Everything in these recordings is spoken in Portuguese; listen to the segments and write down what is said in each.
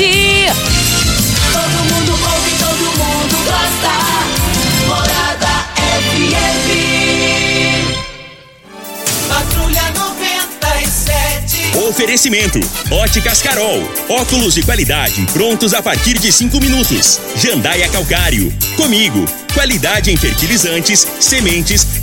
curtir. Todo mundo ouve, todo mundo gosta. Morada FM. Patrulha 97. Oferecimento: Óticas Carol. Óculos de qualidade prontos a partir de cinco minutos. Jandaia Calcário. Comigo. Qualidade em fertilizantes, sementes,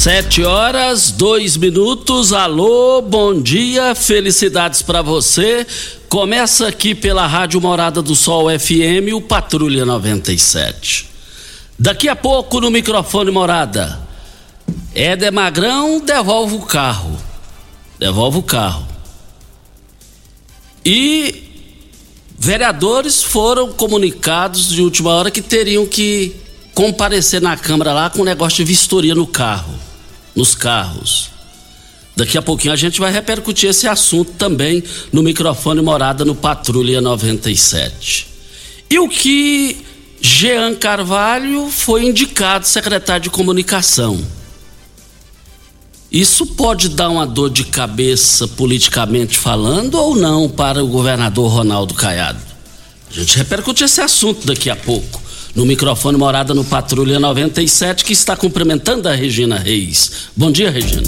Sete horas, dois minutos. Alô, bom dia, felicidades para você. Começa aqui pela Rádio Morada do Sol FM, o Patrulha 97. Daqui a pouco no microfone Morada. Éder Magrão devolve o carro. Devolve o carro. E vereadores foram comunicados de última hora que teriam que comparecer na Câmara lá com um negócio de vistoria no carro nos carros. Daqui a pouquinho a gente vai repercutir esse assunto também no microfone Morada no Patrulha 97. E o que Jean Carvalho foi indicado secretário de comunicação. Isso pode dar uma dor de cabeça politicamente falando ou não para o governador Ronaldo Caiado? A gente repercute esse assunto daqui a pouco no microfone Morada no Patrulha 97, que está cumprimentando a Regina Reis. Bom dia, Regina.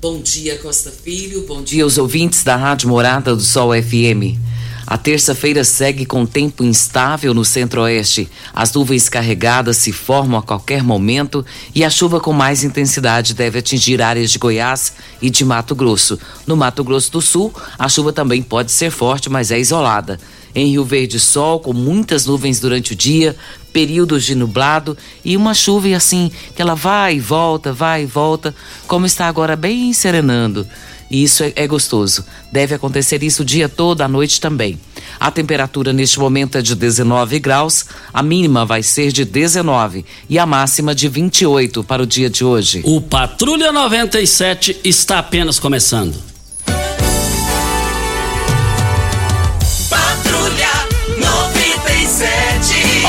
Bom dia, Costa Filho. Bom dia aos ouvintes da Rádio Morada do Sol FM. A terça-feira segue com tempo instável no centro-oeste. As nuvens carregadas se formam a qualquer momento e a chuva com mais intensidade deve atingir áreas de Goiás e de Mato Grosso. No Mato Grosso do Sul, a chuva também pode ser forte, mas é isolada. Em Rio Verde, sol com muitas nuvens durante o dia, períodos de nublado e uma chuva assim que ela vai e volta, vai e volta, como está agora bem serenando. E isso é, é, gostoso. Deve acontecer isso o dia todo, à noite também. A temperatura neste momento é de 19 graus, a mínima vai ser de 19 e a máxima de 28 para o dia de hoje. O Patrulha 97 está apenas começando.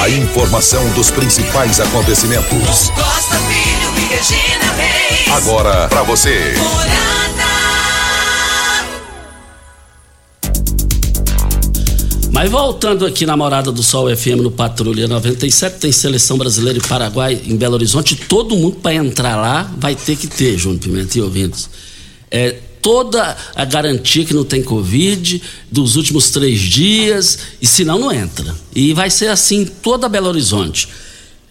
A informação dos principais acontecimentos. Costa Filho e Regina Reis. Agora para você. Mas voltando aqui na Morada do Sol FM no Patrulha 97, tem seleção brasileira e Paraguai em Belo Horizonte. Todo mundo para entrar lá vai ter que ter, Júnior Pimenta e ouvintes. É, toda a garantia que não tem Covid dos últimos três dias, e senão não entra. E vai ser assim toda Belo Horizonte.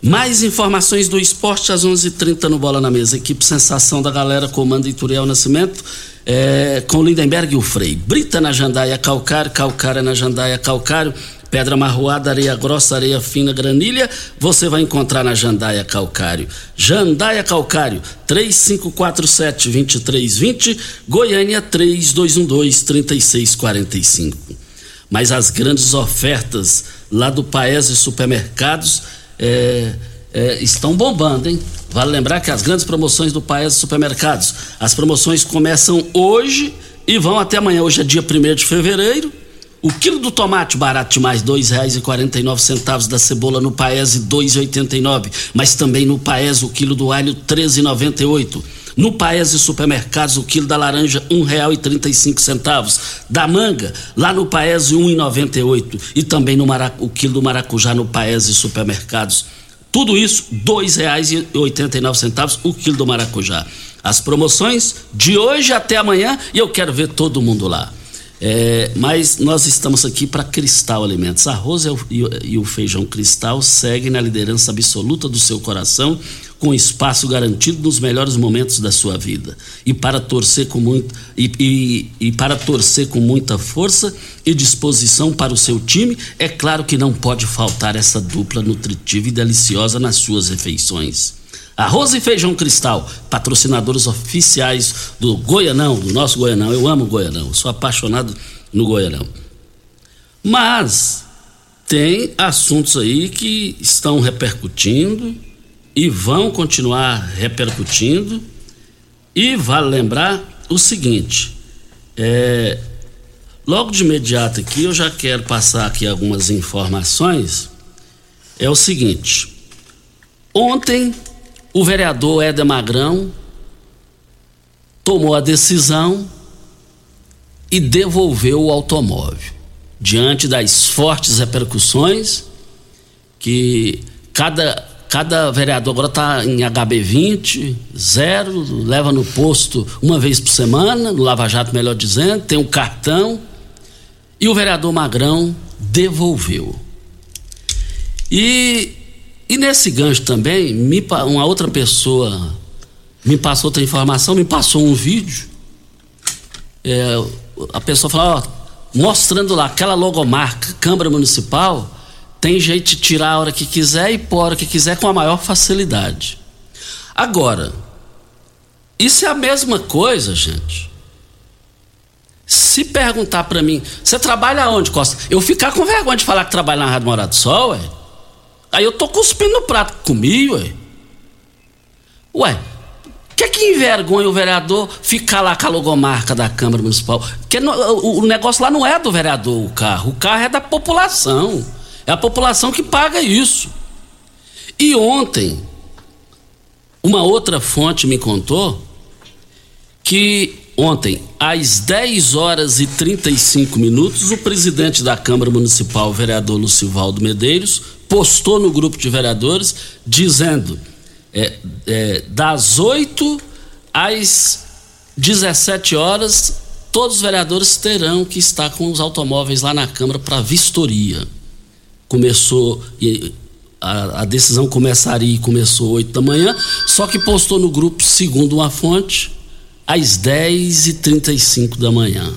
Mais informações do esporte às 11:30 h 30 no Bola na Mesa. Equipe Sensação da Galera, comanda Ituriel Nascimento, é, com Lindenberg e o Frei. Brita na Jandaia Calcário, Calcária na Jandaia Calcário, Pedra Marroada, Areia Grossa, Areia Fina, Granilha, você vai encontrar na Jandaia Calcário. Jandaia Calcário, 3547-2320, Goiânia 3212-3645. Mas as grandes ofertas lá do Paese Supermercados é, é, estão bombando, hein? Vale lembrar que as grandes promoções do Paese Supermercados, as promoções começam hoje e vão até amanhã. Hoje é dia 1 de fevereiro, O quilo do tomate barato demais, R$ 2,49 da cebola no Paese, R$ 2,89. Mas também no Paese o quilo do alho, R$ 13,98. No Paese Supermercados, o quilo da laranja, R$ 1,35. Da manga, lá no Paese, R$ 1,98. E também no marac... o quilo do maracujá no Paese Supermercados. Tudo isso, R$ 2,89 o quilo do maracujá. As promoções de hoje até amanhã e eu quero ver todo mundo lá. É, mas nós estamos aqui para Cristal Alimentos. Arroz e o, feijão Cristal seguem na liderança absoluta do seu coração, com espaço garantido nos melhores momentos da sua vida. E para torcer com muito, e, e, e para torcer com muita força e disposição para o seu time, é claro que não pode faltar essa dupla nutritiva e deliciosa nas suas refeições. Arroz e Feijão Cristal, patrocinadores oficiais do Goianão, do nosso Goianão. Eu amo Goianão, sou apaixonado no Goianão. Mas tem assuntos aí que estão repercutindo e vão continuar repercutindo. E vale lembrar o seguinte: é, logo de imediato aqui eu já quero passar aqui algumas informações. É o seguinte: ontem o vereador Éder Magrão tomou a decisão e devolveu o automóvel. Diante das fortes repercussões que cada, cada vereador agora está em HB20, zero, leva no posto uma vez por semana, no Lava Jato, melhor dizendo, tem um cartão. E o vereador Magrão devolveu. E e nesse gancho também, me, uma outra pessoa me passou outra informação, me passou um vídeo. É, a pessoa falou, ó, mostrando lá aquela logomarca Câmara Municipal, tem jeito de tirar a hora que quiser e pôr a hora que quiser com a maior facilidade. Agora, isso é a mesma coisa, gente. Se perguntar para mim, você trabalha onde, Costa? Eu ficar com vergonha de falar que trabalha na Rádio Morado do Sol, ué. Aí eu tô cuspindo no prato comi, ué. Ué, que que envergonha o vereador ficar lá com a logomarca da Câmara Municipal? Porque o negócio lá não é do vereador, o carro. O carro é da população. É a população que paga isso. E ontem, uma outra fonte me contou que ontem, às 10 horas e 35 minutos, o presidente da Câmara Municipal, o vereador Lucivaldo Medeiros, postou no grupo de vereadores dizendo é, é, das 8 às 17 horas todos os vereadores terão que estar com os automóveis lá na Câmara para vistoria. Começou a, a, decisão começaria e começou 8 da manhã, só que postou no grupo, segundo uma fonte, às 10 e 35 da manhã.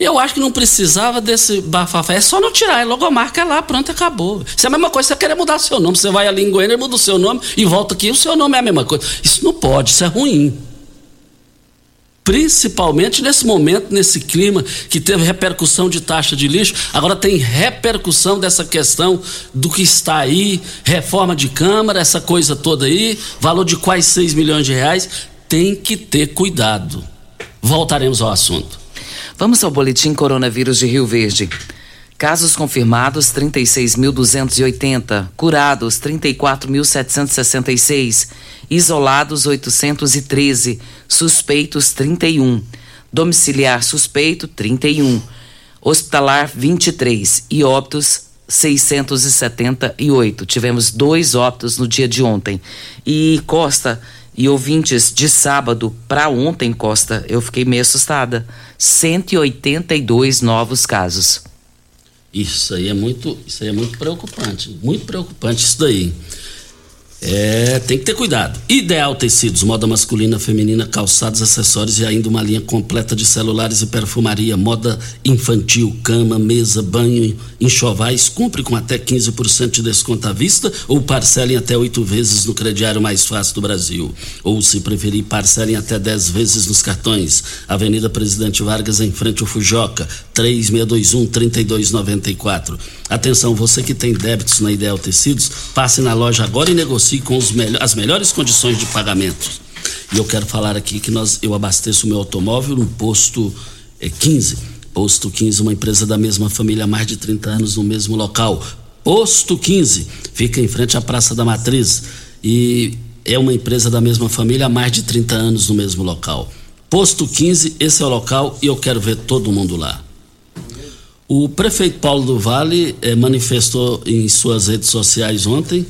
Eu acho que não precisava desse bafafé. É só não tirar, é logomarca é lá, pronto, acabou. Isso é a mesma coisa, você querer mudar seu nome. Você vai ali em Goiânia, muda o seu nome e volta aqui, o seu nome é a mesma coisa. Isso não pode, isso é ruim. Principalmente nesse momento, nesse clima que teve repercussão de taxa de lixo, agora tem repercussão dessa questão do que está aí, reforma de Câmara, essa coisa toda aí, valor de quase 6 milhões de reais. Tem que ter cuidado. Voltaremos ao assunto. Vamos ao boletim coronavírus de Rio Verde. Casos confirmados 36.280, curados 34.766, isolados 813, suspeitos 31, domiciliar suspeito 31, hospitalar 23 e óbitos 678. Tivemos dois óbitos no dia de ontem. E Costa e ouvintes, de sábado para ontem, Costa, eu fiquei meio assustada. 182 novos casos. Isso aí é muito, isso aí é muito preocupante, muito preocupante isso daí. É, tem que ter cuidado. Ideal Tecidos, moda masculina, feminina, calçados, acessórios e ainda uma linha completa de celulares e perfumaria, moda infantil, cama, mesa, banho, enxovais. Cumpre com até 15% de desconto à vista ou parcelem até oito vezes no crediário mais fácil do Brasil. Ou, se preferir, parcelem até 10 vezes nos cartões. Avenida Presidente Vargas, em frente ao Fujoca, 3621-3294. Atenção, você que tem débitos na Ideal Tecidos, passe na loja agora e negocie com os as melhores condições de pagamento. E eu quero falar aqui que nós, eu abasteço o meu automóvel no posto é, 15. Posto 15, uma empresa da mesma família há mais de 30 anos no mesmo local. Posto 15, fica em frente à Praça da Matriz e é uma empresa da mesma família há mais de 30 anos no mesmo local. Posto 15, esse é o local e eu quero ver todo mundo lá. O prefeito Paulo do Vale eh, manifestou em suas redes sociais ontem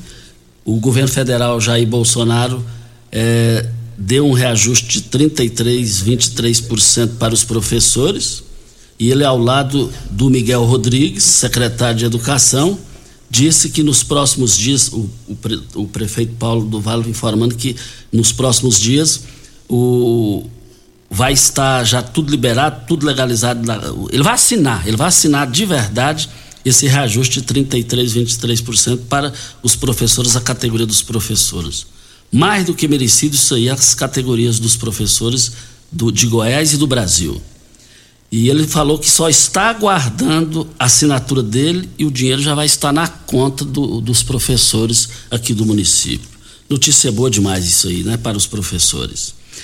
o governo federal Jair Bolsonaro eh, deu um reajuste de 33, 23% para os professores e ele ao lado do Miguel Rodrigues, secretário de Educação, disse que nos próximos dias o, o, o prefeito Paulo do Vale informando que nos próximos dias o vai estar já tudo liberado, tudo legalizado. Ele vai assinar, ele vai assinar de verdade esse reajuste de 33, 23% para os professores, a categoria dos professores. Mais do que merecido isso aí, as categorias dos professores do, de Goiás e do Brasil. E ele falou que só está aguardando a assinatura dele e o dinheiro já vai estar na conta do, dos professores aqui do município. Notícia boa demais isso aí, né, para os professores.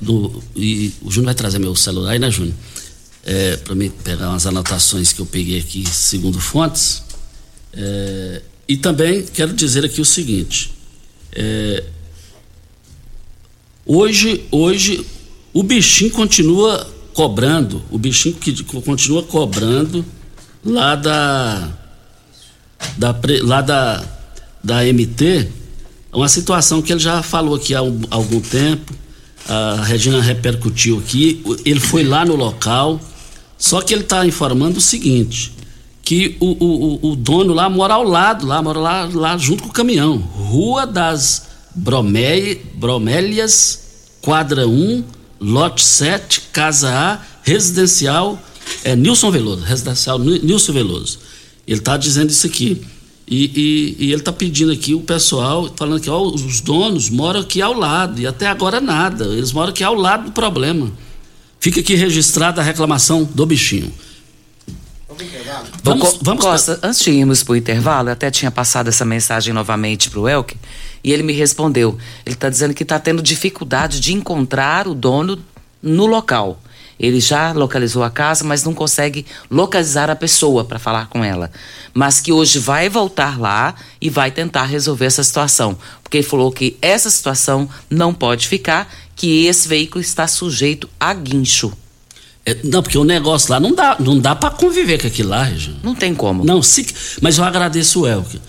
do, e o Júnior vai trazer meu celular aí, né, Júnior? É, para mim pegar umas anotações que eu peguei aqui segundo fontes. É, e também quero dizer aqui o seguinte: é, hoje, hoje o bichinho continua cobrando, o bichinho que continua cobrando lá da, da lá da, da MT, uma situação que ele já falou aqui há, um, há algum tempo a Regina repercutiu aqui, ele foi lá no local, só que ele está informando o seguinte, que o, o, o, dono lá mora ao lado, lá mora lá, lá junto com o caminhão, Rua das Bromé, Bromélias, quadra 1, lote 7, casa A, residencial, é Nilson Veloso, residencial Nilson Veloso. Ele está dizendo isso aqui. E, e, e ele está pedindo aqui o pessoal, falando que ó, os donos moram aqui ao lado, e até agora nada, eles moram aqui ao lado do problema. Fica aqui registrada a reclamação do bichinho. Vamos, vamos Costa, antes de irmos para o intervalo, eu até tinha passado essa mensagem novamente para o Elke e ele me respondeu. Ele está dizendo que está tendo dificuldade de encontrar o dono no local. Ele já localizou a casa, mas não consegue localizar a pessoa para falar com ela. Mas que hoje vai voltar lá e vai tentar resolver essa situação. Porque ele falou que essa situação não pode ficar, que esse veículo está sujeito a guincho. É, não, porque o negócio lá não dá, não dá para conviver com aquilo lá, Regina. Não tem como. Não, se, mas eu agradeço o Elke.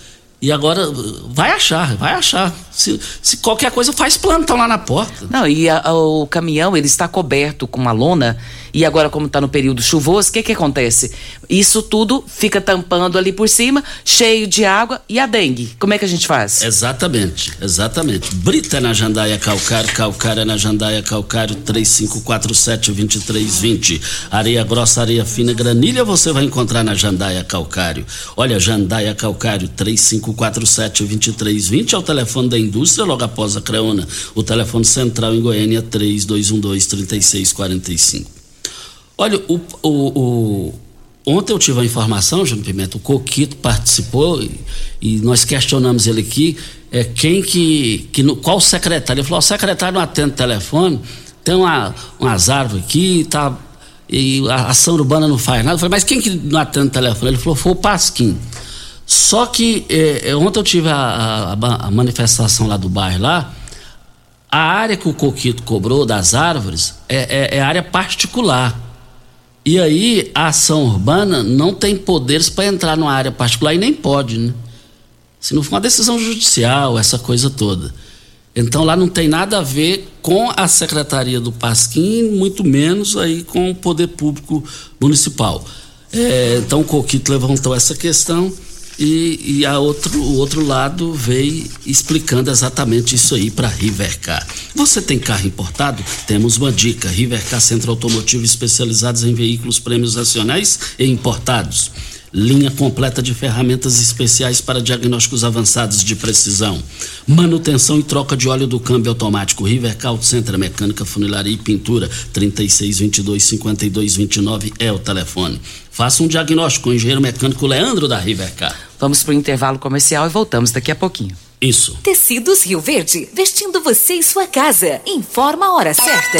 E agora vai achar, vai achar. Se, se, qualquer coisa faz plantão lá na porta. Não, e a, a, o caminhão ele está coberto com uma lona e agora como está no período chuvoso, o que que acontece? Isso tudo fica tampando ali por cima, cheio de água e a dengue. Como é que a gente faz? Exatamente, exatamente. Brita na Jandaia Calcário, Calcário na Jandaia Calcário 3547-2320. Areia grossa, areia fina, granilha você vai encontrar na Jandaia Calcário. Olha, Jandaia Calcário 3547-2320 é o telefone da indústria logo após a Creona. O telefone central em Goiânia 3212-3645. Olha, o, o, o, ontem eu tive a informação, Júnior Pimenta, o Coquito participou e, e, nós questionamos ele aqui, é, quem que, que no, qual secretário? Ele falou, o secretário não atende o telefone, tem uma, umas árvores aqui, tá, e a ação urbana não faz nada. Eu falei, mas quem que não atende o telefone? Ele falou, foi o Pasquim. Só que é, é, ontem eu tive a, a, a, manifestação lá do bairro lá. A área que o Coquito cobrou das árvores é, é, é área particular. E aí a ação urbana não tem poderes para entrar numa área particular e nem pode, né? Se não for uma decisão judicial, essa coisa toda. Então lá não tem nada a ver com a Secretaria do Pasquim, muito menos aí com o poder público municipal. É, então o Coquito levantou essa questão e, e a outro, o outro lado veio explicando exatamente isso aí para Rivercar. Você tem carro importado? Temos uma dica: Rivercar Centro Automotivo especializados em veículos prêmios nacionais e importados. Linha completa de ferramentas especiais para diagnósticos avançados de precisão. Manutenção e troca de óleo do câmbio automático. Rivercar Center Mecânica, Funilaria e Pintura. 3622-5229 é o telefone. Faça um diagnóstico com o engenheiro mecânico Leandro da Rivercar. Vamos para o intervalo comercial e voltamos daqui a pouquinho. Isso. Tecidos Rio Verde, vestindo você e sua casa. Informa a hora certa.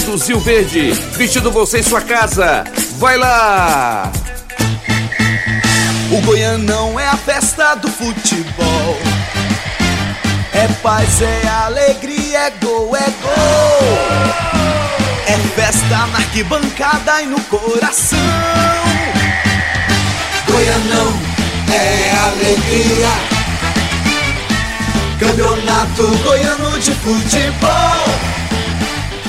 tecidos Rio Verde, vestindo você em sua casa. Vai lá! O Goianão é a festa do futebol. É paz, é alegria, é gol, é gol. É festa na arquibancada e no coração. Goianão é alegria. Campeonato Goiano de Futebol.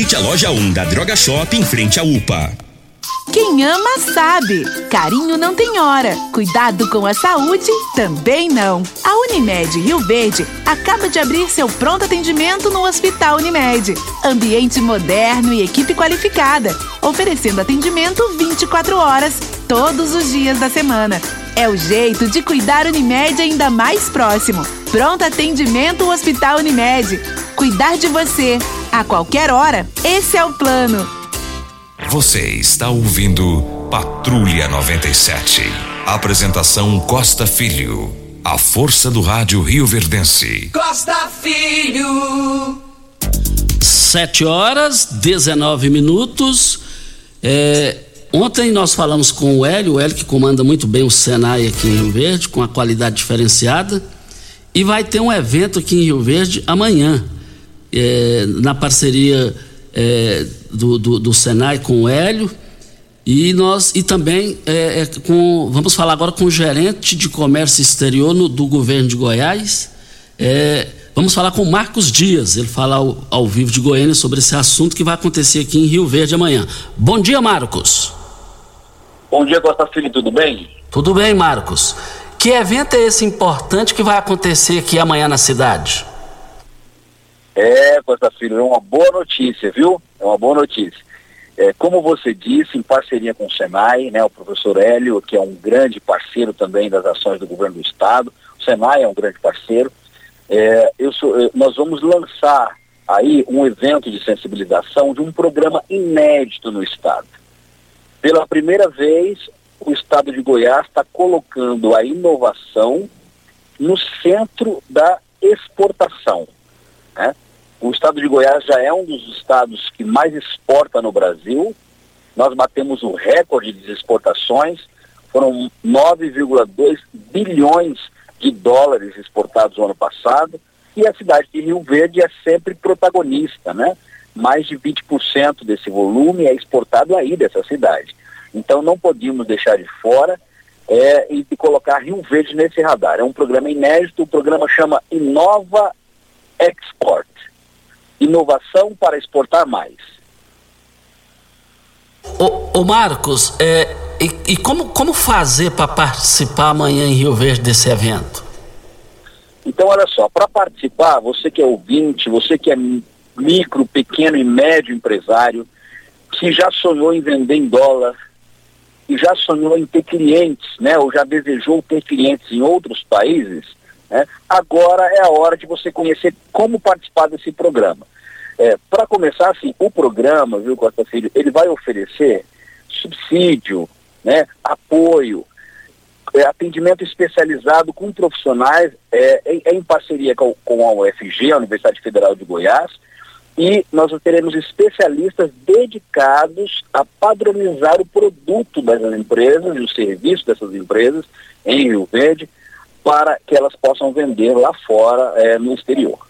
a loja 1 da Droga Shop em frente à UPA. Quem ama sabe. Carinho não tem hora. Cuidado com a saúde também não. A Unimed Rio Verde acaba de abrir seu pronto atendimento no Hospital Unimed. Ambiente moderno e equipe qualificada, oferecendo atendimento 24 horas, todos os dias da semana. É o jeito de cuidar Unimed ainda mais próximo. Pronto atendimento Hospital Unimed. Cuidar de você a qualquer hora. Esse é o plano. Você está ouvindo Patrulha 97. Apresentação Costa Filho. A força do rádio Rio Verdense. Costa Filho. 7 horas, 19 minutos. É, ontem nós falamos com o Hélio, o Hélio que comanda muito bem o Senai aqui em Rio Verde, com a qualidade diferenciada. E vai ter um evento aqui em Rio Verde amanhã, é, na parceria é, do, do, do, Senai com o Hélio. E nós e também é, com, vamos falar agora com o gerente de comércio exterior no, do governo de Goiás. É, vamos falar com o Marcos Dias, ele fala ao, ao, vivo de Goiânia sobre esse assunto que vai acontecer aqui em Rio Verde amanhã. Bom dia, Marcos. Bom dia, Costa Filho, tudo bem? Tudo bem, Marcos. Que evento é esse importante que vai acontecer aqui amanhã na cidade? É, Costa Filho, é uma boa notícia, viu? É uma boa notícia. É, como você disse, em parceria com o Senai, né, o professor Hélio, que é um grande parceiro também das ações do governo do estado, o Senai é um grande parceiro, é, eu sou, nós vamos lançar aí um evento de sensibilização de um programa inédito no estado. Pela primeira vez, o estado de Goiás está colocando a inovação no centro da exportação. Né? O estado de Goiás já é um dos estados que mais exporta no Brasil. Nós batemos o recorde de exportações, foram 9,2 bilhões de dólares exportados no ano passado, e a cidade de Rio Verde é sempre protagonista, né? Mais de 20% desse volume é exportado aí dessa cidade. Então não podíamos deixar de fora é, e colocar Rio Verde nesse radar. É um programa inédito, o programa chama Inova Export. Inovação para exportar mais. Ô, ô Marcos, é, e, e, como, como fazer para participar amanhã em Rio Verde desse evento? Então, olha só, para participar, você que é ouvinte, você que é micro, pequeno e médio empresário, que já sonhou em vender em dólar, que já sonhou em ter clientes, né, ou já desejou ter clientes em outros países, né, agora é a hora de você conhecer como participar desse programa. É, Para começar, assim, o programa, viu, Costa Filho, ele vai oferecer subsídio, né, apoio, é, atendimento especializado com profissionais é, em, em, parceria com, com a UFG, a Universidade Federal de Goiás, e nós teremos especialistas dedicados a padronizar o produto dessas empresas e o serviço dessas empresas em Rio Verde para que elas possam vender lá fora é, no exterior.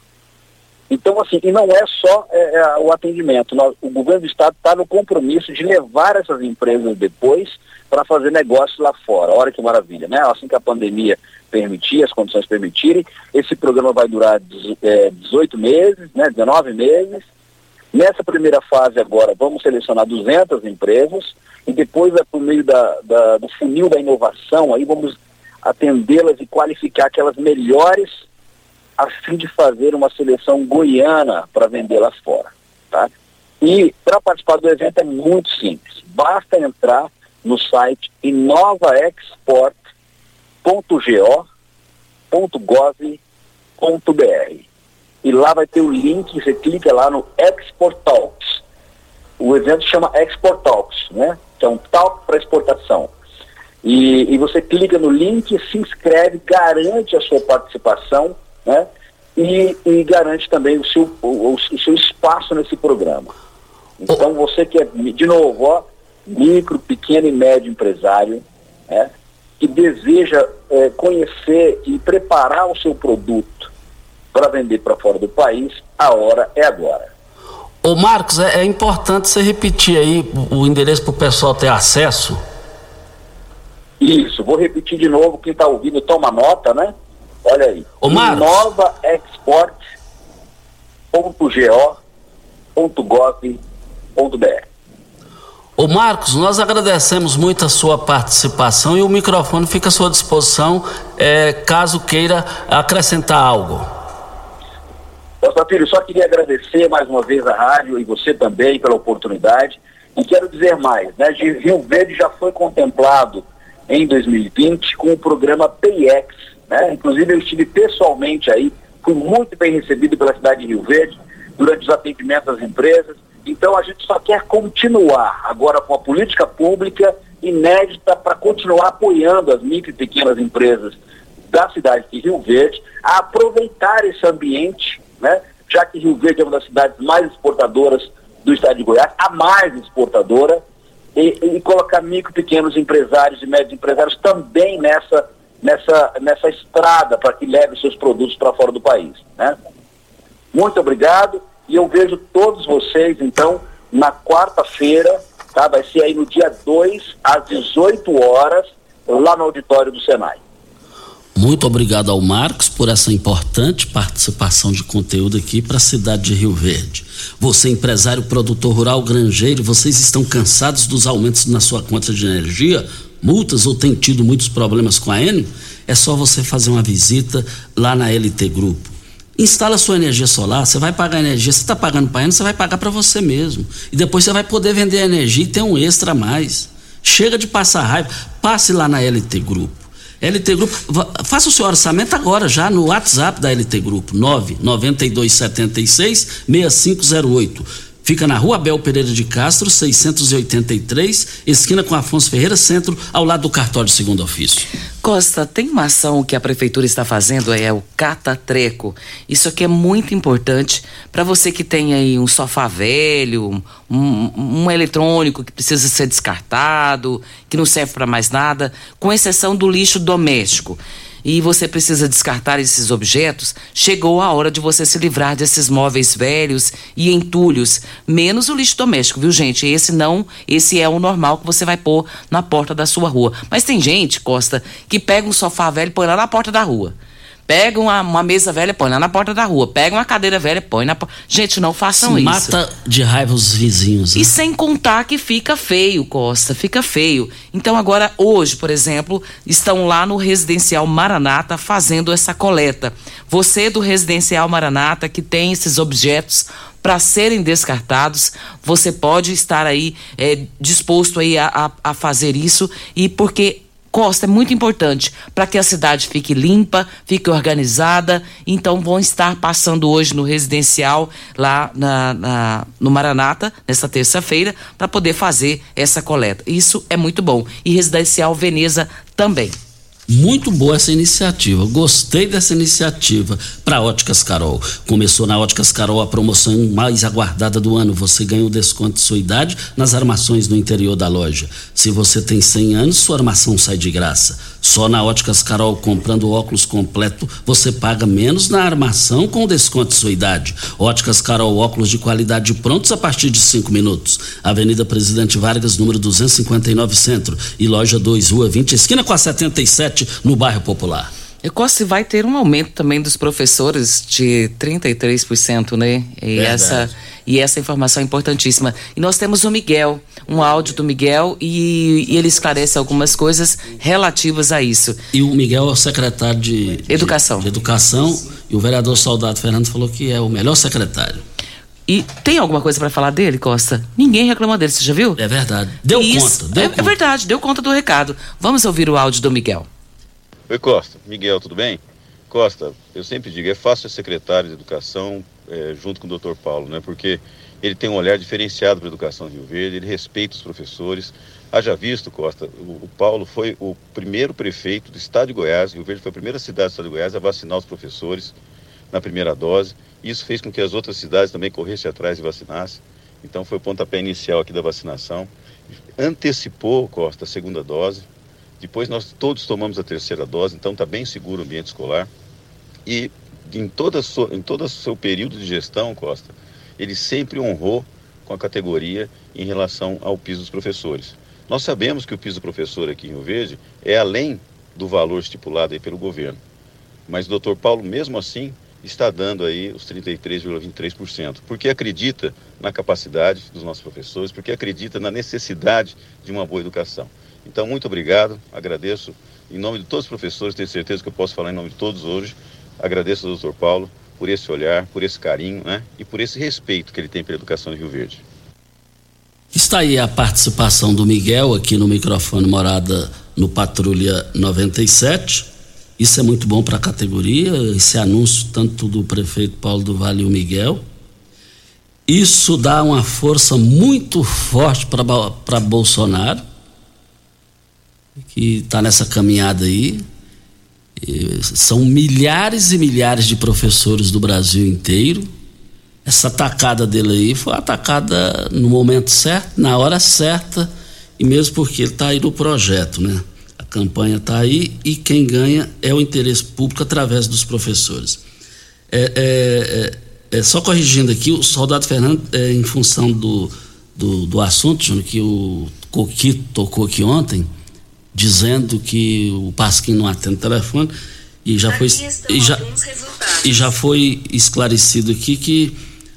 Então, assim, e não é só é, é, o atendimento. Nós, o governo do estado está no compromisso de levar essas empresas depois para fazer negócio lá fora. Olha que maravilha, né? Assim que a pandemia permitir, as condições permitirem, esse programa vai durar é, 18 meses, né? 19 meses. Nessa primeira fase agora, vamos selecionar 200 empresas e depois, é por meio da, da, do funil da inovação, aí vamos atendê-las e qualificar aquelas melhores a fim de fazer uma seleção goiana para vender lá fora. Tá? E para participar do evento é muito simples. Basta entrar no site inovaexport.go.gov.br e lá vai ter o link, você clica lá no Export Talks. O evento chama Export Talks, né? Que é um talk para exportação. E, e você clica no link, se inscreve, garante a sua participação né? E, e garante também o seu, o, o, seu espaço nesse programa. Então você que é, de novo, ó, micro, pequeno e médio empresário, né, que deseja é, conhecer e preparar o seu produto para vender para fora do país, a hora é agora. Ô Marcos, é, é importante você repetir aí o endereço para o pessoal ter acesso. Isso, vou repetir de novo, quem está ouvindo toma nota, né? Olha aí. Novaexport.go.gov.br. Ô Marcos, nós agradecemos muito a sua participação e o microfone fica à sua disposição é, caso queira acrescentar algo. Nossa filho, só queria agradecer mais uma vez a rádio e você também pela oportunidade. E quero dizer mais, né? Rio Verde já foi contemplado em 2020 com o programa PIEX, né? Inclusive eu estive pessoalmente aí, fui muito bem recebido pela cidade de Rio Verde durante os atendimentos às empresas. Então a gente só quer continuar agora com a política pública inédita para continuar apoiando as micro e pequenas empresas da cidade de Rio Verde a aproveitar esse ambiente, né? já que Rio Verde é uma das cidades mais exportadoras do estado de Goiás, a mais exportadora, e, e colocar micro pequenos empresários e médios empresários também nessa nessa, nessa estrada para que leve seus produtos para fora do país. Né? Muito obrigado e eu vejo todos vocês, então, na quarta-feira, tá? vai ser aí no dia 2, às 18 horas, lá no auditório do Senai. Muito obrigado ao Marcos por essa importante participação de conteúdo aqui para a cidade de Rio Verde. Você, empresário, produtor rural, granjeiro, vocês estão cansados dos aumentos na sua conta de energia? Multas ou tem tido muitos problemas com a Enel, é só você fazer uma visita lá na LT Grupo. Instala sua energia solar, você vai pagar energia, você está pagando para a Enel, você vai pagar para você mesmo. E depois você vai poder vender a energia e ter um extra a mais. Chega de passar raiva, passe lá na LT Grupo. LT Grupo, faça o seu orçamento agora já no WhatsApp da LT Grupo, 99276 6508. Fica na rua Abel Pereira de Castro, 683, esquina com Afonso Ferreira Centro, ao lado do cartório segundo ofício. Costa, tem uma ação que a prefeitura está fazendo, é o Catatreco. Isso aqui é muito importante para você que tem aí um sofá velho, um, um eletrônico que precisa ser descartado, que não serve para mais nada, com exceção do lixo doméstico e você precisa descartar esses objetos, chegou a hora de você se livrar desses móveis velhos e entulhos, menos o lixo doméstico, viu, gente? Esse não, esse é o normal que você vai pôr na porta da sua rua. Mas tem gente, Costa, que pega um sofá velho e põe lá na porta da rua. Pega uma, uma, mesa velha, põe lá na porta da rua. Pega uma cadeira velha, põe na porta. Gente, não façam Se isso. Mata de raiva os vizinhos. Né? E sem contar que fica feio, Costa, fica feio. Então, agora, hoje, por exemplo, estão lá no Residencial Maranata fazendo essa coleta. Você do Residencial Maranata que tem esses objetos para serem descartados, você pode estar aí é, disposto aí a, a, a fazer isso e porque Costa é muito importante para que a cidade fique limpa, fique organizada. Então vão estar passando hoje no residencial lá na, na no Maranata, nessa terça-feira, para poder fazer essa coleta. Isso é muito bom. E residencial Veneza também. Muito boa essa iniciativa. Gostei dessa iniciativa para Óticas Carol. Começou na Óticas Carol a promoção mais aguardada do ano. Você ganha o desconto de sua idade nas armações no interior da loja. Se você tem 100 anos, sua armação sai de graça. Só na Óticas Carol, comprando óculos completo, você paga menos na armação com desconto de sua idade. Óticas Carol, óculos de qualidade prontos a partir de 5 minutos. Avenida Presidente Vargas, número 259 Centro. E loja 2, Rua 20, esquina com a 77 no bairro Popular. Ecosse vai ter um aumento também dos professores de 33%, né? E essa e essa informação é importantíssima. E nós temos o Miguel, um áudio do Miguel e, e, ele esclarece algumas coisas relativas a isso. E o Miguel é o secretário de Educação. De, de Educação e o vereador Soldado Fernando falou que é o melhor secretário. E tem alguma coisa para falar dele, Costa? Ninguém reclama dele, você já viu? É verdade. Deu Isso, conta. Deu é, conta. é verdade, deu conta do recado. Vamos ouvir o áudio do Miguel. Oi, Costa. Miguel, tudo bem? Costa, eu sempre digo, é fácil ser secretário de Educação é, junto com o Dr. Paulo, né? Porque ele tem um olhar diferenciado para a educação de Rio Verde, ele respeita os professores. Haja visto, Costa, o, o, Paulo foi o primeiro prefeito do estado de Goiás, Rio Verde foi a primeira cidade do estado de Goiás a vacinar os professores na primeira dose. Isso fez com que as outras cidades também corressem atrás e vacinassem. Então foi o pontapé inicial aqui da vacinação. Antecipou, Costa, a segunda dose. Depois nós todos tomamos a terceira dose, então está bem seguro o ambiente escolar. E em, toda sua, em todo o seu período de gestão, Costa, ele sempre honrou com a categoria em relação ao piso dos professores. Nós sabemos que o piso do professor aqui em Rio Verde é além do valor estipulado aí pelo governo. Mas o doutor Paulo, mesmo assim, está dando aí os 33,23%, porque acredita na capacidade dos nossos professores, porque acredita na necessidade de uma boa educação. Então, muito obrigado, agradeço em nome de todos os professores, tenho certeza que eu posso falar em nome de todos hoje. Agradeço ao doutor Paulo por esse olhar, por esse carinho né, e por esse respeito que ele tem pela educação de Rio Verde. Está aí a participação do Miguel aqui no microfone Morada no Patrulha 97. Isso é muito bom para a categoria, esse anúncio tanto do prefeito Paulo do Vale e o Miguel. Isso dá uma força muito forte para Bolsonaro que está nessa caminhada aí. São milhares e milhares de professores do Brasil inteiro. Essa atacada dele aí foi atacada no momento certo, na hora certa, e mesmo porque ele está aí no projeto, né? A campanha está aí e quem ganha é o interesse público através dos professores. É, é, é, é só corrigindo aqui, o soldado Fernando, é, em função do, do, do assunto, Júnior, que o Coquito tocou aqui ontem, dizendo que o Pasquim não atende o telefone e já foi e já, e já foi esclarecido aqui que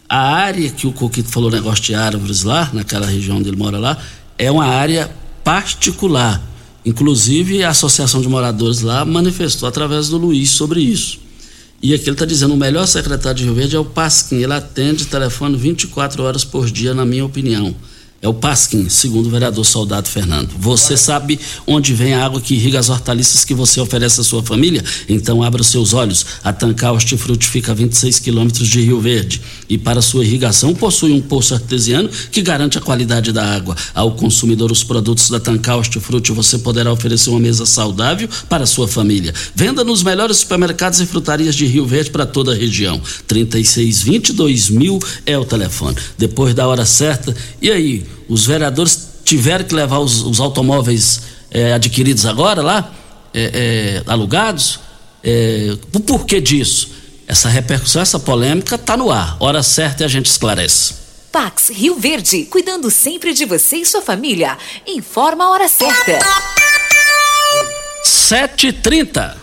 a área que o Coquito falou negócio de árvores lá naquela região onde ele mora lá é uma área particular. Inclusive a associação de moradores lá manifestou através do Luiz sobre isso. E aqui ele está dizendo o melhor secretário de Rio Verde é o Pasquim. Ele atende telefone 24 horas por dia na minha opinião é o Pasquim, segundo o vereador Soldado Fernando. Você sabe onde vem a água que irriga as hortaliças que você oferece à sua família? Então abra os seus olhos. A Tancar Hortifruti fica a 26 quilômetros de Rio Verde e para sua irrigação possui um poço artesiano que garante a qualidade da água. Ao consumidor os produtos da Tancar Hortifruti você poderá oferecer uma mesa saudável para a sua família. Venda nos melhores supermercados e frutarias de Rio Verde para toda a região. 3620 2000 é o telefone. Depois da hora certa. E aí, os vereadores tiveram que levar os, os automóveis é, adquiridos agora lá, é, é, alugados. o porquê disso? Essa repercussão, essa polêmica está no ar. Hora certa e a gente esclarece. Pax Rio Verde, cuidando sempre de você e sua família. Informa a hora certa. 7h30.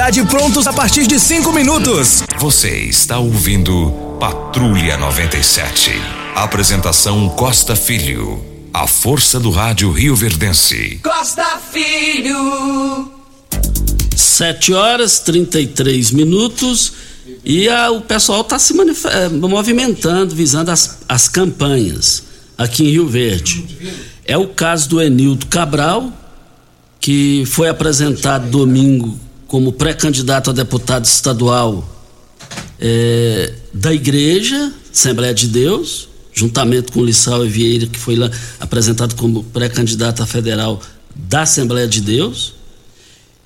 prontos a partir de 5 minutos. Você está ouvindo Patrulha 97. Apresentação Costa Filho. A força do rádio Rio Verdense. Costa Filho. 7 horas 33 minutos e a, o pessoal está se eh, movimentando, visando as, as campanhas aqui em Rio Verde. É o caso do Enildo Cabral, que foi apresentado domingo como pré-candidato a deputado estadual é, da Igreja, Assembleia de Deus, juntamente com Lissau Vieira, que foi lá apresentado como pré-candidato a federal da Assembleia de Deus.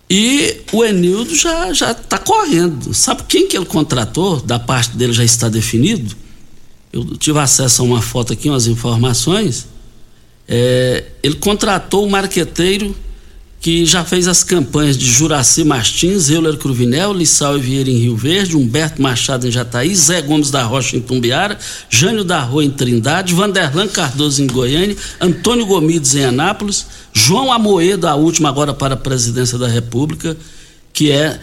E o Enildo já já está correndo. Sabe quem que ele contratou? Da parte dele já está definido. Eu tive acesso a uma foto aqui, umas informações. É, ele contratou o marqueteiro que já fez as campanhas de Juraci Martins, Euler Cruvinel, Lissau e Vieira em Rio Verde, Humberto Machado em Jataí, Zé Gomes da Rocha em Tumbiara, Jânio da Rua em Trindade, Vanderlan Cardoso em Goiânia, Antônio Gomides em Anápolis, João Amoedo, a última agora para a presidência da República, que é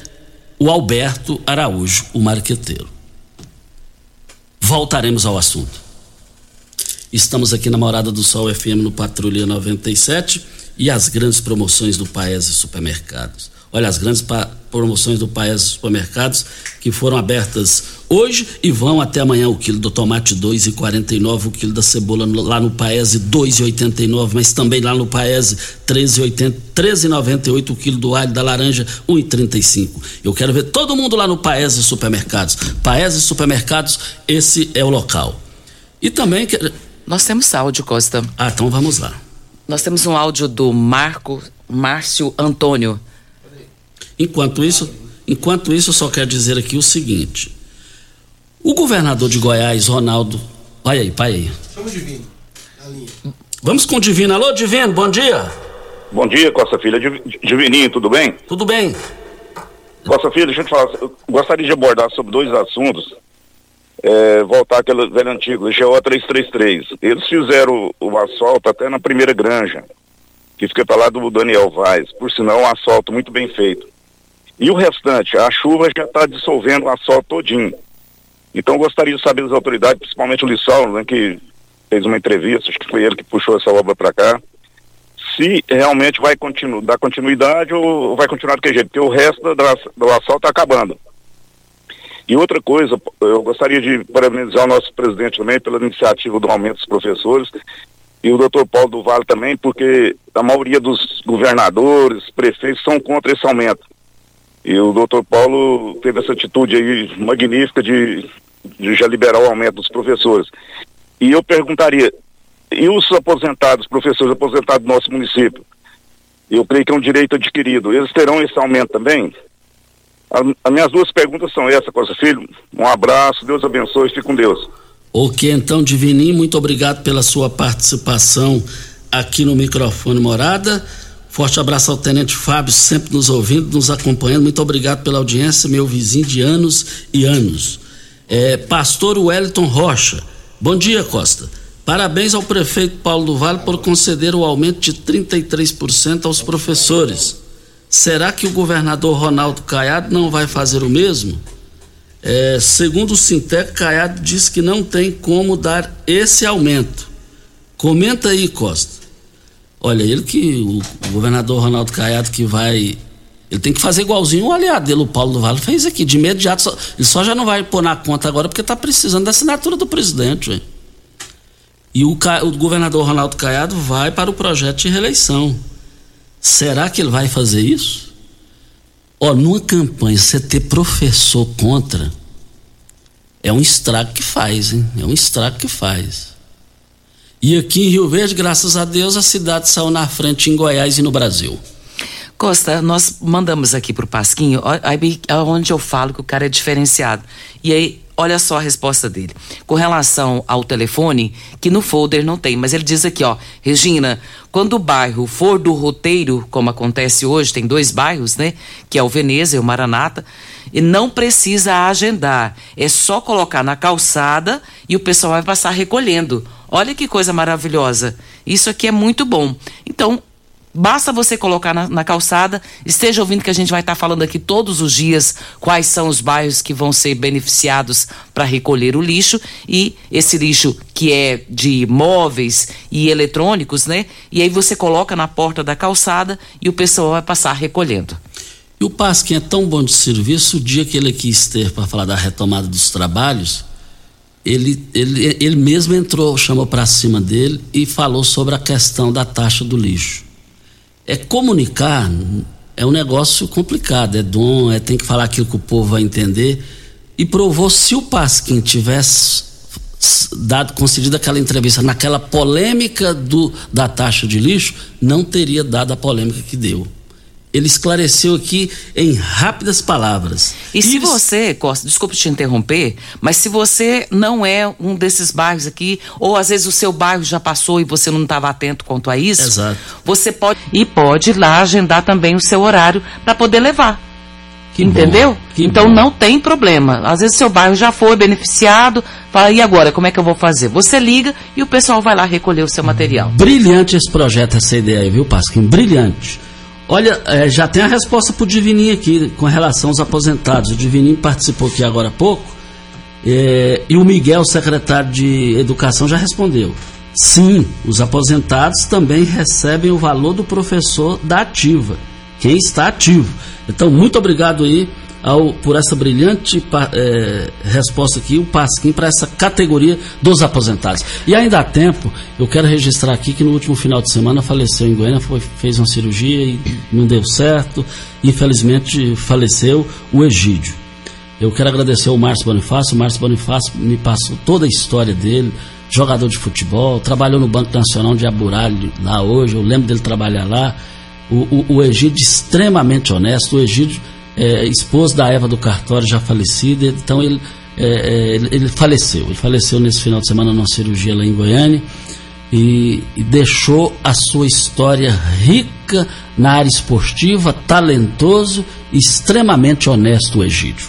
o Alberto Araújo, o marqueteiro. Voltaremos ao assunto. Estamos aqui na Morada do Sol FM no Patrulha 97 e as grandes promoções do Paese Supermercados. Olha, as grandes promoções do Paes Supermercados que foram abertas hoje e vão até amanhã o quilo do tomate 2,49, o quilo da cebola lá no Paese 2,89, mas também lá no Paese 13,80, 13,98 o quilo do alho da laranja 1,35. Eu quero ver todo mundo lá no Paese Supermercados. Paese Supermercados, esse é o local. E também nós temos áudio, Costa. Ah, então vamos lá. Nós temos um áudio do Marco Márcio Antônio. Enquanto isso, enquanto isso, eu só quero dizer aqui o seguinte: o governador de Goiás, Ronaldo. Vai aí, pai aí. Chama o Divino. Vamos com o Divino. Alô, Divino, bom dia. Bom dia, Costa Filha. Divininho, tudo bem? Tudo bem. Costa Filha, deixa eu te falar. Eu gostaria de abordar sobre dois assuntos. É, voltar aquele velho antigo, GO 333. Eles fizeram o, o asfalto até na primeira granja, que fica para lá do Daniel Vaz. Por sinal, um asfalto muito bem feito. E o restante, a chuva já está dissolvendo o asfalto todinho. Então gostaria de saber das autoridades, principalmente o Lissau, né, que fez uma entrevista, acho que foi ele que puxou essa obra para cá, se realmente vai continu dar continuidade ou vai continuar do que jeito, porque o resto da, do asfalto está acabando. E outra coisa, eu gostaria de parabenizar o nosso presidente também pela iniciativa do aumento dos professores e o doutor Paulo do Vale também, porque a maioria dos governadores, prefeitos são contra esse aumento. E o doutor Paulo teve essa atitude aí magnífica de, de já liberar o aumento dos professores. E eu perguntaria, e os aposentados, professores aposentados do nosso município? Eu creio que é um direito adquirido. Eles terão esse aumento também? As minhas duas perguntas são essas, Costa Filho. Um abraço, Deus abençoe, fique com Deus. Ok, então, Divininho, muito obrigado pela sua participação aqui no microfone Morada. Forte abraço ao Tenente Fábio, sempre nos ouvindo, nos acompanhando. Muito obrigado pela audiência, meu vizinho de anos e anos. É, Pastor Wellington Rocha. Bom dia, Costa. Parabéns ao prefeito Paulo do Vale por conceder o aumento de 33% aos professores. Será que o governador Ronaldo Caiado não vai fazer o mesmo? É, segundo o Sintec, Caiado diz que não tem como dar esse aumento. Comenta aí, Costa. Olha, ele que, o, governador Ronaldo Caiado que vai ele tem que fazer igualzinho o aliado dele, o Paulo do Vale, fez aqui. De imediato, só, ele só já não vai pôr na conta agora porque está precisando da assinatura do presidente. E o, o, governador Ronaldo Caiado vai para o projeto de reeleição. Será que ele vai fazer isso? Ó, numa campanha, você ter professor contra é um estrago que faz, hein? É um estrago que faz. E aqui em Rio Verde, graças a Deus, a cidade saiu na frente em Goiás e no Brasil. Costa, nós mandamos aqui pro Pasquinho, onde eu falo que o cara é diferenciado. E aí, olha só a resposta dele. Com relação ao telefone, que no folder não tem, mas ele diz aqui, ó, Regina, quando o bairro for do roteiro, como acontece hoje, tem dois bairros, né? Que é o Veneza e o Maranata, e não precisa agendar. É só colocar na calçada e o pessoal vai passar recolhendo. Olha que coisa maravilhosa. Isso aqui é muito bom. Então, Basta você colocar na, na, calçada, esteja ouvindo que a gente vai estar tá falando aqui todos os dias quais são os bairros que vão ser beneficiados para recolher o lixo e esse lixo que é de móveis e eletrônicos, né? E aí você coloca na porta da calçada e o pessoal vai passar recolhendo. E o Pasquim é tão bom de serviço, o dia que ele quis ter para falar da retomada dos trabalhos, ele, ele, ele mesmo entrou, chamou para cima dele e falou sobre a questão da taxa do lixo. É comunicar é um negócio complicado, é dom, é tem que falar aquilo que o povo vai entender. E provou se o Pasquim tivesse dado concedido aquela entrevista naquela polêmica do, da taxa de lixo, não teria dado a polêmica que deu ele esclareceu aqui em rápidas palavras. E, e se eles... você, Costa, desculpe te interromper, mas se você não é um desses bairros aqui, ou às vezes o seu bairro já passou e você não estava atento quanto a isso, Exato. você pode e pode ir lá agendar também o seu horário para poder levar. Que Entendeu? então bom. não tem problema. Às vezes seu bairro já foi beneficiado, fala, e agora, como é que eu vou fazer? Você liga e o pessoal vai lá recolher o seu material. Brilhante esse projeto, essa ideia aí, viu, Pasquim? Brilhante. Olha, é, já tem a resposta para o Divininho aqui com relação aos aposentados. O Divininho participou aqui agora há pouco é, e o Miguel, secretário de Educação, já respondeu. Sim, os aposentados também recebem o valor do professor da ativa, quem está ativo. Então, muito obrigado aí ao, por essa brilhante é, resposta aqui, o Pasquim, para essa categoria dos aposentados. E ainda há tempo, eu quero registrar aqui que no último final de semana faleceu em Goiânia, foi, fez uma cirurgia e não deu certo, infelizmente faleceu o Egídio. Eu quero agradecer ao Márcio Bonifácio, o Márcio Bonifácio me passou toda a história dele, jogador de futebol, trabalhou no Banco Nacional de Aburalho lá hoje, eu lembro dele trabalhar lá. O, o, o Egídio extremamente honesto, o Egídio é, esposo da Eva do Cartório, já falecida, então ele, é, ele, ele, faleceu. Ele faleceu nesse final de semana numa cirurgia lá em Goiânia e, e deixou a sua história rica na área esportiva, talentoso, extremamente honesto o Egídio.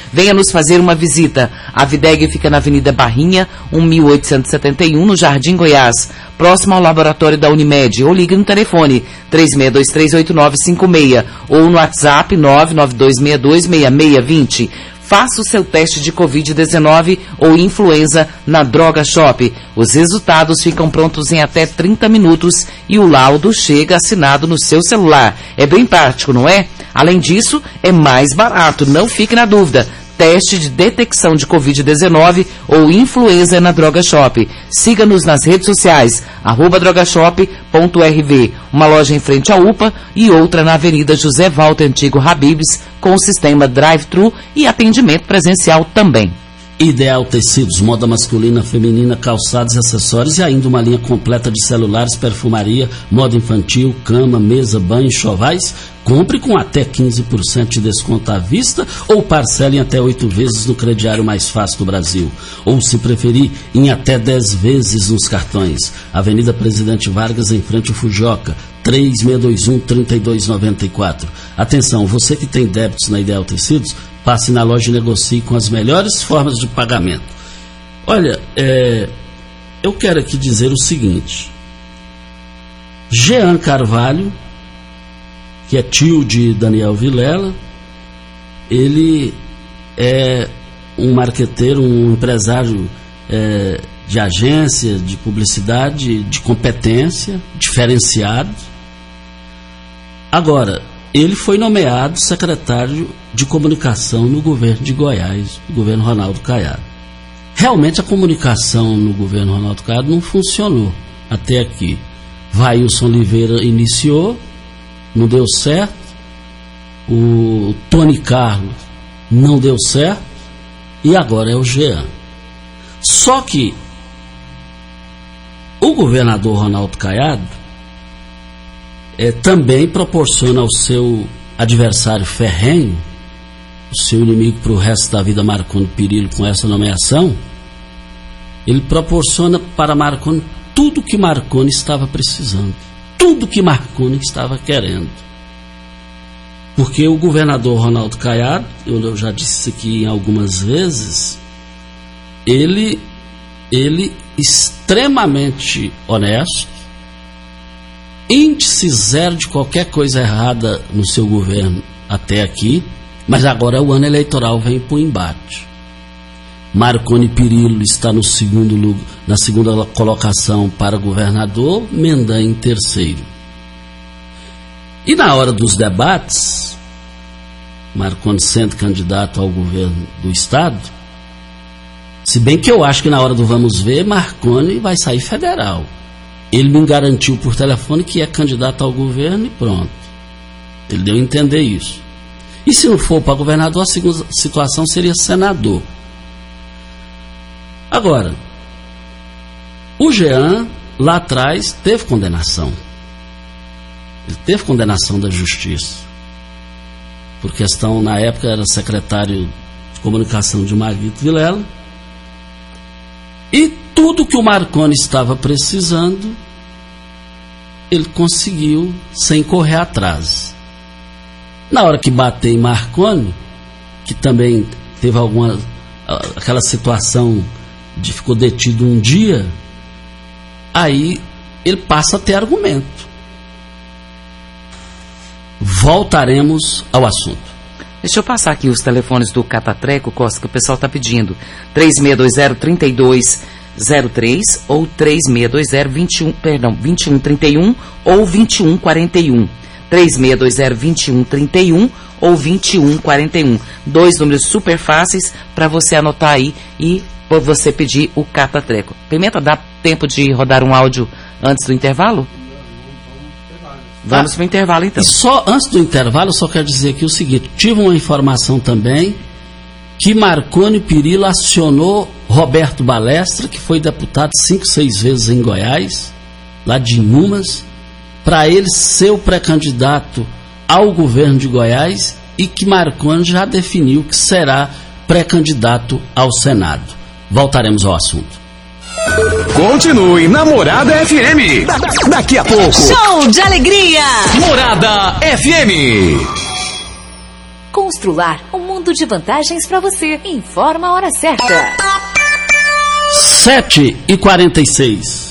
Venha nos fazer uma visita. A Videg fica na Avenida Barrinha, 1871, no Jardim Goiás, próximo ao laboratório da Unimed. Ou ligue no telefone 36238956 ou no WhatsApp 992626620. Faça o seu teste de Covid-19 ou influenza na Droga Shop. Os resultados ficam prontos em até 30 minutos e o laudo chega assinado no seu celular. É bem prático, não é? Além disso, é mais barato, não fique na dúvida teste de detecção de Covid-19 ou influenza na Droga Shop. Siga-nos nas redes sociais, arroba drogashop.rv, uma loja em frente à UPA e outra na Avenida José Walter Antigo Habibs, com o sistema drive-thru e atendimento presencial também. Ideal Tecidos, moda masculina, feminina, calçados e acessórios e ainda uma linha completa de celulares, perfumaria, moda infantil, cama, mesa, banho, chovais. Compre com até 15% de desconto à vista ou parcele em até oito vezes no crediário mais fácil do Brasil. Ou, se preferir, em até 10 vezes nos cartões. Avenida Presidente Vargas, em frente ao Fujoca. 3621-3294. Atenção, você que tem débitos na Ideal Tecidos, passe na loja e negocie com as melhores formas de pagamento. Olha, é, eu quero aqui dizer o seguinte: Jean Carvalho, que é tio de Daniel Vilela, ele é um marqueteiro, um empresário é, de agência, de publicidade, de competência, diferenciado. Agora, ele foi nomeado secretário de comunicação no governo de Goiás, no governo Ronaldo Caiado. Realmente a comunicação no governo Ronaldo Caiado não funcionou até aqui. Vailson Oliveira iniciou, não deu certo. O Tony Carlos não deu certo. E agora é o Jean. Só que o governador Ronaldo Caiado é, também proporciona ao seu adversário ferrenho, o seu inimigo para o resto da vida, Marconi Perillo, com essa nomeação, ele proporciona para Marconi tudo que Marconi estava precisando, tudo que Marconi estava querendo. Porque o governador Ronaldo Caiado, eu já disse aqui algumas vezes, ele, ele extremamente honesto, índice zero de qualquer coisa errada no seu governo até aqui, mas agora o ano eleitoral vem para o embate. Marconi Pirillo está no segundo na segunda colocação para governador, Mendan em terceiro. E na hora dos debates, Marconi sendo candidato ao governo do estado, se bem que eu acho que na hora do vamos ver, Marconi vai sair federal. Ele me garantiu por telefone que é candidato ao governo e pronto. Ele deu a entender isso. E se não for para governador, a segunda situação seria senador. Agora, o Jean, lá atrás, teve condenação. Ele teve condenação da justiça. Por questão, na época, era secretário de comunicação de Marguito Vilela. E tudo que o Marconi estava precisando, ele conseguiu sem correr atrás. Na hora que bateu em Marconi, que também teve alguma aquela situação de ficou detido um dia, aí ele passa a ter argumento. voltaremos ao assunto. Deixa eu passar aqui os telefones do Catatreco, Costa, que o pessoal está pedindo. 3620-3203 ou 3620-21, perdão, 2131 ou 2141. 3620-2131 ou 2141. Dois números super fáceis para você anotar aí e você pedir o Catatreco. Pimenta, dá tempo de rodar um áudio antes do intervalo? Vamos para o intervalo então. E só antes do intervalo, só quero dizer aqui o seguinte: tive uma informação também que Marconi Perillo acionou Roberto Balestra, que foi deputado cinco, seis vezes em Goiás, lá de Inhumas, para ele ser o pré-candidato ao governo de Goiás e que Marconi já definiu que será pré-candidato ao Senado. Voltaremos ao assunto. Continue na Morada FM. Da- daqui a pouco. Show de alegria! Morada FM. Constrular um mundo de vantagens para você. Informa a hora certa. 7 e 46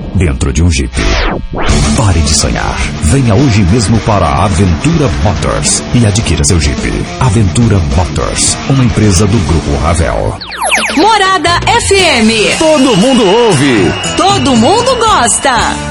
dentro de um Jeep. Pare de sonhar. Venha hoje mesmo para a Aventura Motors e adquira seu Jeep. Aventura Motors, uma empresa do Grupo Ravel. Morada FM. Todo mundo ouve. Todo mundo gosta.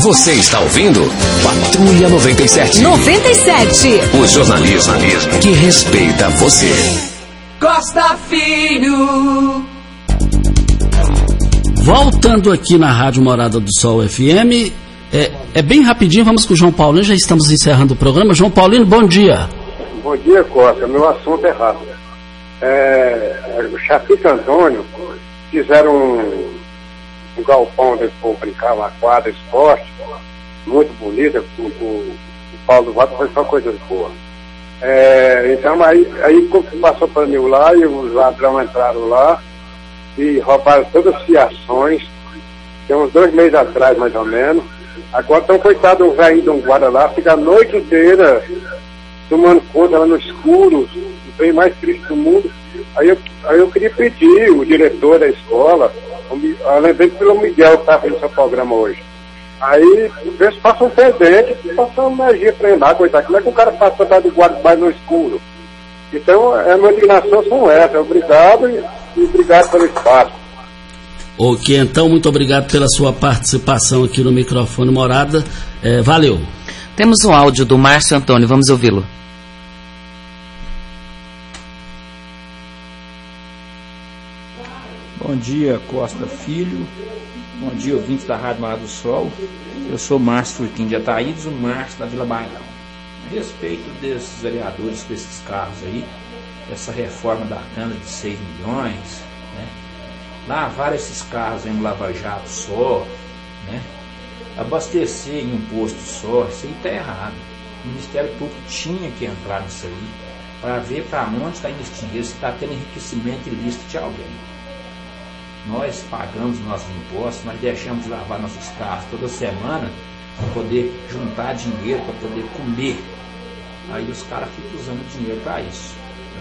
Você está ouvindo Patrulha 97. 97. O jornalismo que respeita você. Costa Filho. Voltando aqui na Rádio Morada do Sol FM, é, é bem rapidinho, vamos com o João Paulino, já estamos encerrando o programa. João Paulino, bom dia. Bom dia, Costa. Meu assunto é rápido. É, o Chapito Antônio fizeram um, um galpão onde for brincar, uma quadra esporte, muito bonita, com, com, o Paulo Vato foi só coisas boas. É, então aí, aí passou para mim lá e os ladrões entraram lá e roubaram todas as fiações, tem uns dois meses atrás mais ou menos. Agora então coitado um velho de um guarda lá, fica a noite inteira tomando conta lá no escuro, o bem mais triste do mundo. Aí eu, aí eu queria pedir o diretor da escola, eu lembrei pelo Miguel que está fazendo seu programa hoje. Aí, vê se passa um pendente, passa uma pra ele lá, coitado. Como é que o cara passa pra do guarda mais no escuro? Então, a minha indignação são essas. Obrigado e e obrigado pelo espaço. Ok, então, muito obrigado pela sua participação aqui no microfone Morada. É, valeu. Temos um áudio do Márcio Antônio, vamos ouvi-lo. Bom dia, Costa Filho. Bom dia, ouvintes da Rádio Mar do Sol. Eu sou Márcio Furquim de Ataídes, o Márcio da Vila Bailão. A respeito desses vereadores com esses carros aí, essa reforma da cana de 6 milhões, né? lavar esses carros em um lava-jato só, né? abastecer em um posto só, isso aí está errado. O Ministério Público tinha que entrar nisso aí para ver para onde está investindo, se está tendo enriquecimento ilícito de alguém. Nós pagamos nossos impostos, nós deixamos de lavar nossos carros toda semana para poder juntar dinheiro, para poder comer. Aí os caras ficam usando dinheiro para isso.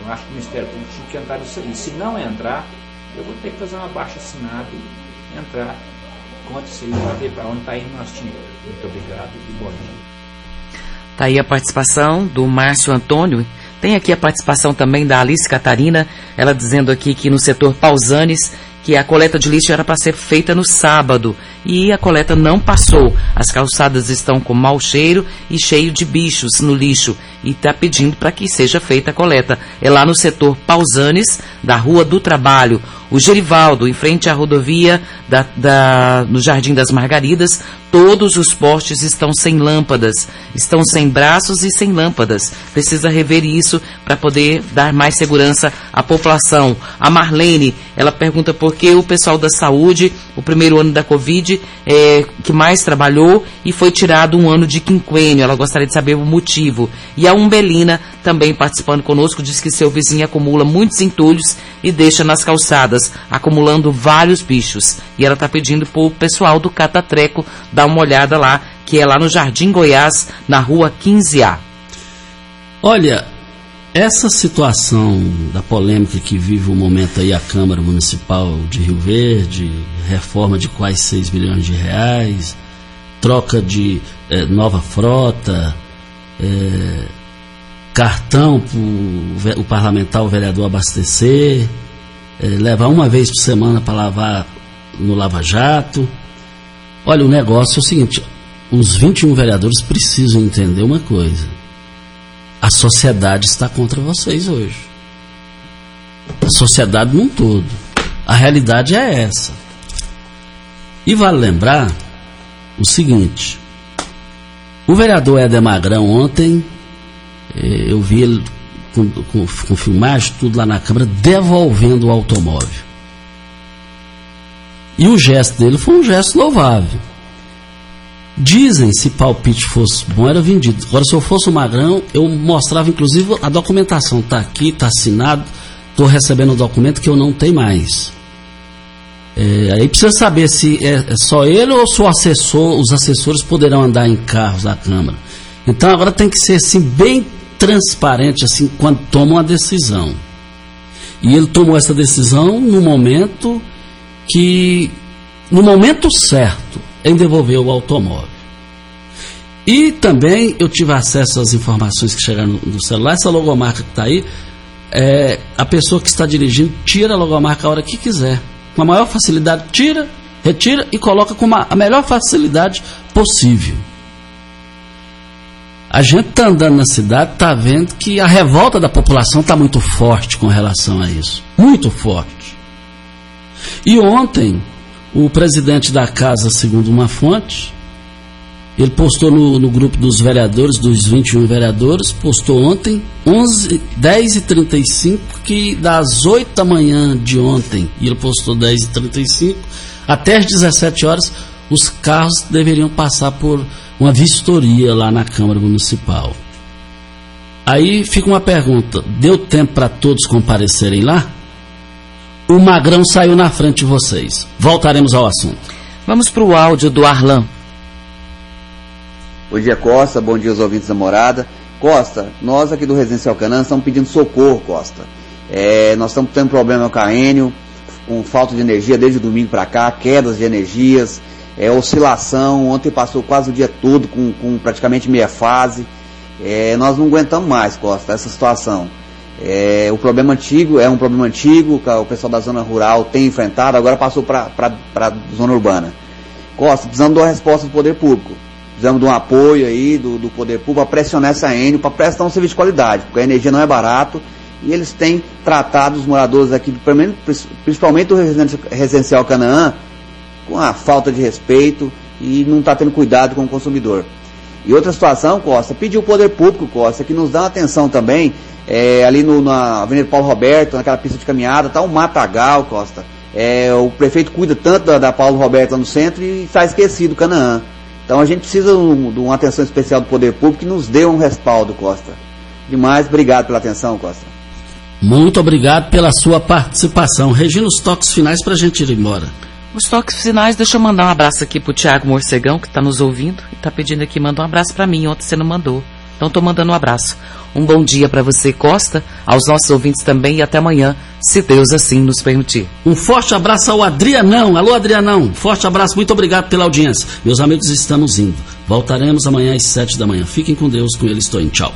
Eu acho que o Ministério Público tinha que entrar nisso aí. Se não entrar, eu vou ter que fazer uma baixa assinada e entrar contra isso aí para ver para onde está indo nosso dinheiro. Muito obrigado e bom dia. Tá aí a participação do Márcio Antônio. Tem aqui a participação também da Alice Catarina, ela dizendo aqui que no setor Pausanes que a coleta de lixo era para ser feita no sábado e a coleta não passou. As calçadas estão com mau cheiro e cheio de bichos no lixo e está pedindo para que seja feita a coleta. É lá no setor Pausanes, da Rua do Trabalho. O Gerivaldo, em frente à rodovia da, da, no Jardim das Margaridas, todos os postes estão sem lâmpadas, estão sem braços e sem lâmpadas. Precisa rever isso para poder dar mais segurança à população. A Marlene, ela pergunta por que o pessoal da saúde, o primeiro ano da Covid, é, que mais trabalhou e foi tirado um ano de quinquênio. Ela gostaria de saber o motivo. E a Umbelina, também participando conosco, diz que seu vizinho acumula muitos entulhos e deixa nas calçadas, acumulando vários bichos. E ela está pedindo para o pessoal do Catatreco dar uma olhada lá, que é lá no Jardim Goiás, na rua 15A. Olha, essa situação da polêmica que vive o momento aí a Câmara Municipal de Rio Verde, reforma de quase 6 bilhões de reais, troca de eh, nova frota, eh, cartão para o parlamentar, o vereador abastecer, eh, levar uma vez por semana para lavar no Lava Jato. Olha, o negócio é o seguinte: os 21 vereadores precisam entender uma coisa. A sociedade está contra vocês hoje. A sociedade num todo. A realidade é essa. E vale lembrar o seguinte: o vereador Éder Magrão ontem, eh, eu vi ele com, com, com filmagem, tudo lá na Câmara, devolvendo o automóvel. E o gesto dele foi um gesto louvável. Dizem, se palpite fosse bom, era vendido. Agora, se eu fosse o Magrão, eu mostrava, inclusive, a documentação. Está aqui, está assinado, estou recebendo o documento que eu não tenho mais. É, aí precisa saber se é, é, só ele ou se assessor, os assessores poderão andar em carros da Câmara. Então agora tem que ser assim, bem transparente assim, quando toma uma decisão. E ele tomou essa decisão no momento que, no momento certo, em devolver o automóvel. E também eu tive acesso às informações que chegaram no, no celular. Essa logomarca que está aí, é, a pessoa que está dirigindo tira a logomarca a hora que quiser. Com a maior facilidade, tira, retira e coloca com uma, a melhor facilidade possível. A gente está andando na cidade, está vendo que a revolta da população está muito forte com relação a isso. Muito forte. E ontem, o presidente da casa, segundo uma fonte, ele postou no, no, grupo dos vereadores, dos 21 vereadores, postou ontem, 11, 10 e 35 que das 8 da manhã de ontem, e ele postou 10 e 35 até as 17 horas, os carros deveriam passar por uma vistoria lá na Câmara Municipal. Aí fica uma pergunta: deu tempo para todos comparecerem lá? O Magrão saiu na frente de vocês. Voltaremos ao assunto. Vamos para o áudio do Arlan. Bom dia, Costa. Bom dia aos ouvintes da morada. Costa, nós aqui do Residencial Canã estamos pedindo socorro, Costa. É, nós estamos tendo problema no Caênio, com falta de energia desde o domingo para cá, quedas de energias, é, oscilação. Ontem passou quase o dia todo com, com praticamente meia fase. É, nós não aguentamos mais, Costa, essa situação. É, o problema antigo é um problema antigo, que o pessoal da zona rural tem enfrentado, agora passou para a zona urbana. Costa, precisamos de uma resposta do poder público. Precisamos de um apoio aí do, do poder público para pressionar essa Enio, para prestar um serviço de qualidade, porque a energia não é barato e eles têm tratado os moradores aqui, principalmente do residencial Canaã, com a falta de respeito e não está tendo cuidado com o consumidor. E outra situação, Costa, pediu o poder público, Costa, que nos dá uma atenção também, é, ali no, na Avenida Paulo Roberto, naquela pista de caminhada, tá um matagal, Costa. É, o prefeito cuida tanto da, da Paulo Roberto lá no centro e está esquecido o Canaã. Então a gente precisa de uma atenção especial do poder público que nos dê um respaldo, Costa. Demais, obrigado pela atenção, Costa. Muito obrigado pela sua participação. Regina, os toques finais para a gente ir embora. Os toques finais, deixa eu mandar um abraço aqui pro Tiago Morcegão, que está nos ouvindo e está pedindo aqui, manda um abraço para mim, ontem você não mandou. Então estou mandando um abraço. Um bom dia para você, Costa, aos nossos ouvintes também e até amanhã, se Deus assim nos permitir. Um forte abraço ao Adrianão. Alô, Adrianão. Forte abraço, muito obrigado pela audiência. Meus amigos, estamos indo. Voltaremos amanhã às sete da manhã. Fiquem com Deus, com ele estou em. Tchau.